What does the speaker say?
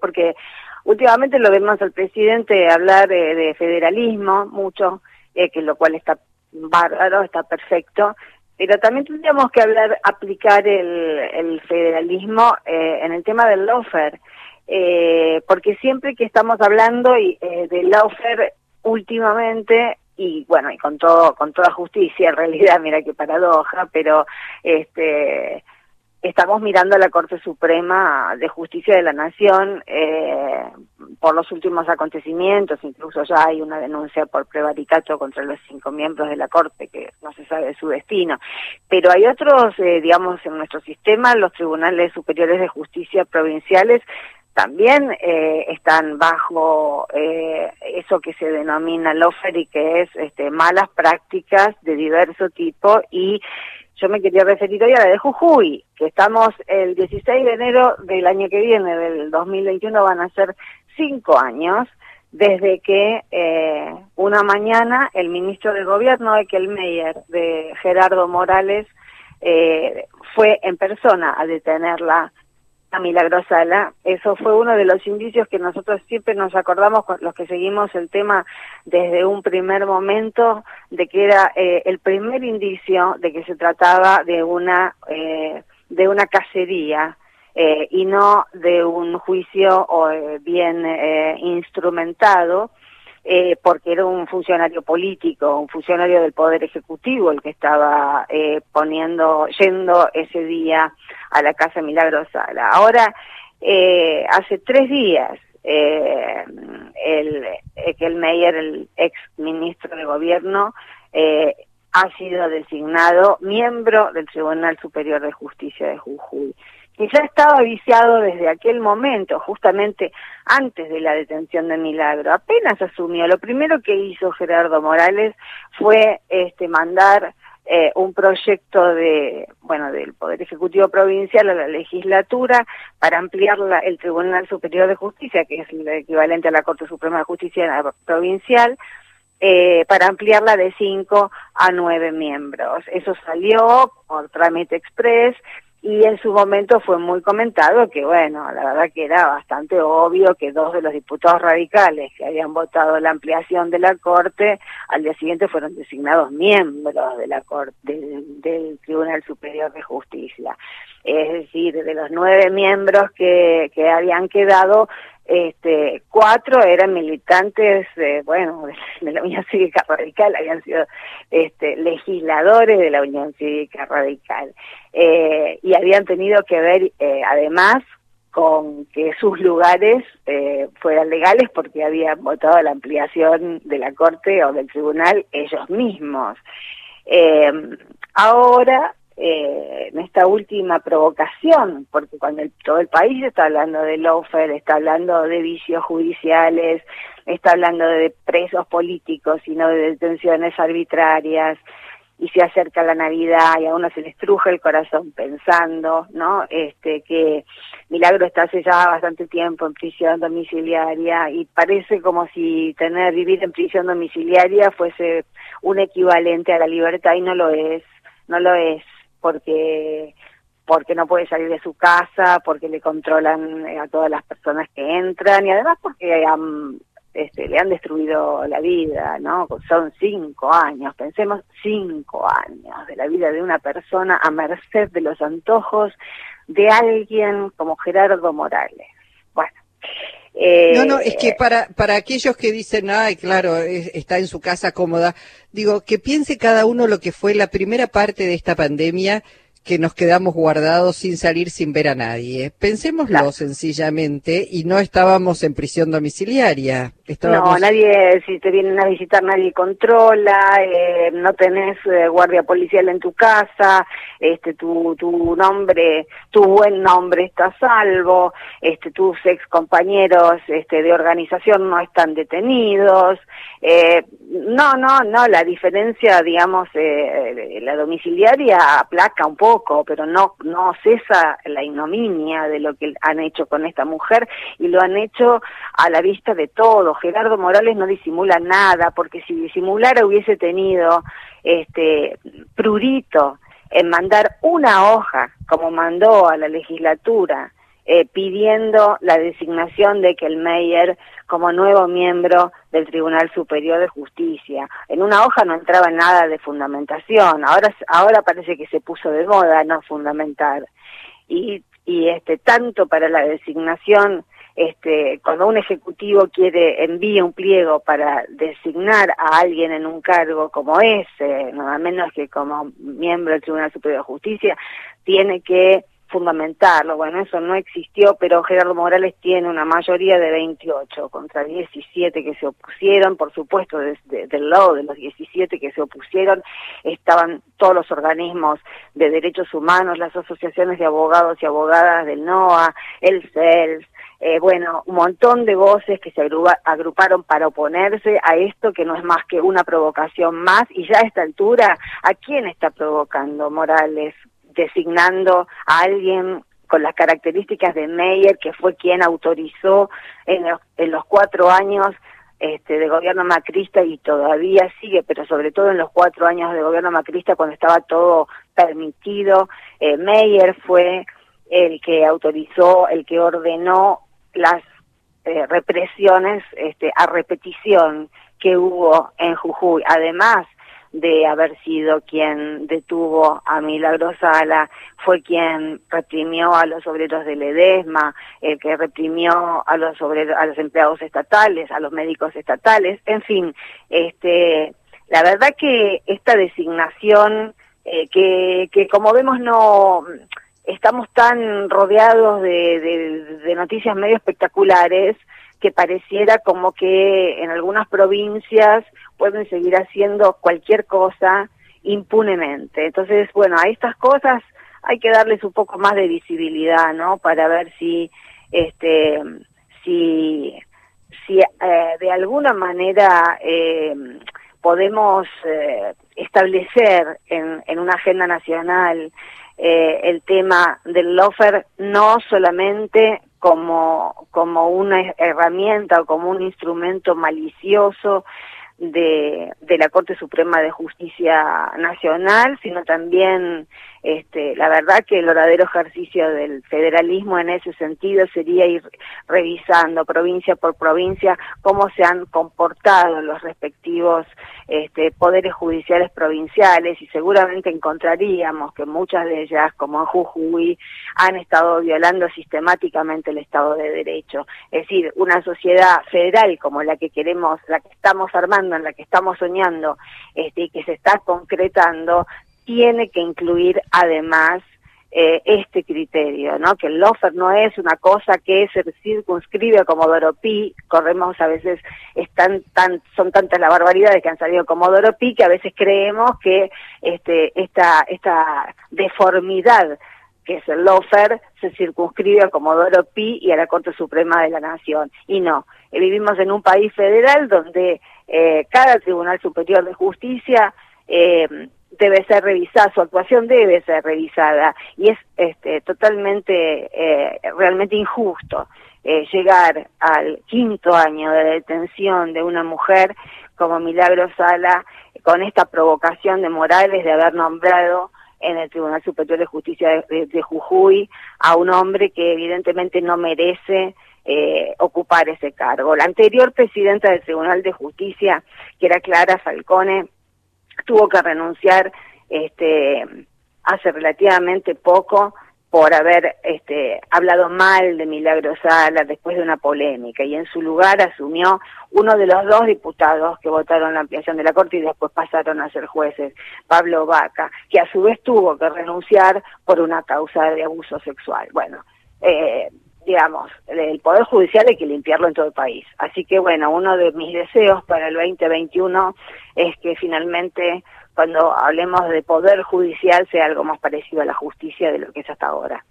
porque últimamente lo vemos al presidente hablar de federalismo mucho, eh, que lo cual está bárbaro, está perfecto, pero también tendríamos que hablar, aplicar el, federalismo eh, en el tema del lawfare, eh, porque siempre que estamos hablando y, eh, del lawfare últimamente y bueno y con todo con toda justicia en realidad mira qué paradoja pero este estamos mirando a la Corte Suprema de Justicia de la Nación eh, por los últimos acontecimientos, incluso ya hay una denuncia por prevaricato contra los cinco miembros de la Corte, que no se sabe su destino. Pero hay otros, eh, digamos, en nuestro sistema, los tribunales superiores de justicia provinciales también eh, están bajo eh, eso que se denomina lofer y que es este, malas prácticas de diverso tipo y yo me quería referir hoy a la de Jujuy, que estamos el 16 de enero del año que viene, del 2021, van a ser cinco años desde que eh, una mañana el ministro de Gobierno, Ekel Meyer, de Gerardo Morales, eh, fue en persona a detenerla a Milagrosala. Eso fue uno de los indicios que nosotros siempre nos acordamos, los que seguimos el tema desde un primer momento, de que era eh, el primer indicio de que se trataba de una, eh, de una cacería. Eh, y no de un juicio bien instrumentado eh, porque era un funcionario político, un funcionario del Poder Ejecutivo el que estaba eh, poniendo, yendo ese día a la Casa Milagrosala. Ahora, eh, hace tres días, eh, el, el Meyer, el ex ministro de Gobierno, eh, ha sido designado miembro del Tribunal Superior de Justicia de Jujuy que ya estaba viciado desde aquel momento, justamente antes de la detención de Milagro. Apenas asumió, lo primero que hizo Gerardo Morales fue este mandar eh, un proyecto de bueno del Poder Ejecutivo Provincial a la legislatura para ampliar el Tribunal Superior de Justicia, que es el equivalente a la Corte Suprema de Justicia Provincial, eh, para ampliarla de cinco a nueve miembros. Eso salió por trámite express y en su momento fue muy comentado que, bueno, la verdad que era bastante obvio que dos de los diputados radicales que habían votado la ampliación de la Corte, al día siguiente fueron designados miembros de la Corte, del Tribunal Superior de Justicia. Es decir, de los nueve miembros que, que habían quedado, este, cuatro eran militantes, bueno, de, la Unión Cívica Radical, habían sido este, legisladores de la Unión Cívica Radical eh, y habían tenido que ver, eh, además, con que sus lugares eh, fueran legales porque habían votado la ampliación de la Corte o del Tribunal ellos mismos. Eh, ahora eh, en esta última provocación, porque cuando todo el país está hablando de lawfare, está hablando de vicios judiciales, está hablando de presos políticos y no de detenciones arbitrarias, y se acerca la Navidad y a uno se le estruja el corazón pensando, ¿no? Este que Milagro está hace ya bastante tiempo en prisión domiciliaria y parece como si tener vivir en prisión domiciliaria fuese un equivalente a la libertad y no lo es, no lo es porque porque no puede salir de su casa, porque le controlan eh, a todas las personas que entran y además porque este, le han destruido la vida, ¿no? Son cinco años, pensemos cinco años de la vida de una persona a merced de los antojos de alguien como Gerardo Morales. Bueno, no, no, es que eh, para, para aquellos que dicen, ay, claro, está en su casa cómoda, digo, que piense cada uno lo que fue la primera parte de esta pandemia que nos quedamos guardados sin salir sin ver a nadie. Pensémoslo sencillamente y no estábamos en prisión domiciliaria. No, nadie, si te vienen a visitar, nadie controla, eh, no tenés eh, guardia policial en tu casa, este, tu, tu nombre, tu buen nombre está a salvo, este, tus ex compañeros este, de organización no están detenidos. Eh, no, no, no, la diferencia, digamos, eh, la domiciliaria aplaca un poco, pero no, no cesa la ignominia de lo que han hecho con esta mujer y lo han hecho a la vista de todos. Gerardo Morales no disimula nada, porque si disimulara hubiese tenido este prurito en mandar una hoja, como mandó a la legislatura, eh, pidiendo la designación de Kelmeyer como nuevo miembro del Tribunal Superior de Justicia. En una hoja no entraba nada de fundamentación, ahora, ahora parece que se puso de moda no fundamentar. Y, y este, tanto para la designación este, cuando un ejecutivo quiere envía un pliego para designar a alguien en un cargo como ese, nada menos que como miembro del Tribunal Superior de Justicia, tiene que fundamentarlo. Bueno, eso no existió, pero Gerardo Morales tiene una mayoría de 28 contra 17 que se opusieron. Por supuesto, desde del lado de los 17 que se opusieron estaban todos los organismos de derechos humanos, las asociaciones de abogados y abogadas del NOA, el CELS, eh, bueno, un montón de voces que se agruparon para oponerse a esto que no es más que una provocación más y ya a esta altura, ¿a quién está provocando Morales? Designando a alguien con las características de Meyer, que fue quien autorizó en los, cuatro años este, de gobierno macrista y todavía sigue, pero sobre todo en los cuatro años de gobierno macrista cuando estaba todo permitido. Eh, Meyer fue el que autorizó, el que ordenó las eh, represiones este, a repetición que hubo en Jujuy, además de haber sido quien detuvo a Milagro Sala, fue quien reprimió a los obreros del Edesma, el que reprimió a los obreros, a los empleados estatales, a los médicos estatales, en fin, este, la verdad que esta designación eh, que, que como vemos no estamos tan rodeados de, de, noticias medio espectaculares que pareciera como que en algunas provincias pueden seguir haciendo cualquier cosa impunemente. Entonces, bueno, a estas cosas hay que darles un poco más de visibilidad, ¿no? Para ver si, este, si, si eh, de alguna manera eh, podemos eh, establecer en, en una agenda nacional eh, el tema del lofer no solamente como, como una herramienta o como un instrumento malicioso de, la Corte Suprema de Justicia Nacional, sino también este, la verdad que el verdadero ejercicio del federalismo en ese sentido sería ir revisando provincia por provincia cómo se han comportado los respectivos este, poderes judiciales provinciales y seguramente encontraríamos que muchas de ellas, como en Jujuy, han estado violando sistemáticamente el Estado de Derecho. Es decir, una sociedad federal como la que queremos, la que estamos armando, en la que estamos soñando este, y que se está concretando, tiene que incluir además eh, este criterio, ¿no? Que el lofer no es una cosa que se circunscribe como Doropí, corremos a veces, están tan, son tantas las barbaridades que han salido como Doropí que a veces creemos que este, esta, esta deformidad que es el lofer, se circunscribe a Comodoro Pi y a la Corte Suprema de la Nación. Y no, vivimos en un país federal donde eh, cada Tribunal Superior de Justicia eh, debe ser revisada, su actuación debe ser revisada y es este, totalmente, eh, realmente injusto eh, llegar al quinto año de detención de una mujer como Milagro Sala con esta provocación de Morales de haber nombrado en el Tribunal Superior de Justicia de, Jujuy a un hombre que evidentemente no merece eh, ocupar ese cargo. La anterior presidenta del Tribunal de Justicia, que era Clara Falcone, tuvo que renunciar este, hace relativamente poco por haber este, hablado mal de Milagro Sala después de una polémica y en su lugar asumió uno de los dos diputados que votaron la ampliación de la Corte y después pasaron a ser jueces, Pablo Vaca, que a su vez tuvo que renunciar por una causa de abuso sexual. Bueno, eh, digamos, el Poder Judicial hay que limpiarlo en todo el país. Así que bueno, uno de mis deseos para el 2021 es que finalmente cuando hablemos de Poder Judicial sea algo más parecido a la justicia de lo que es hasta ahora.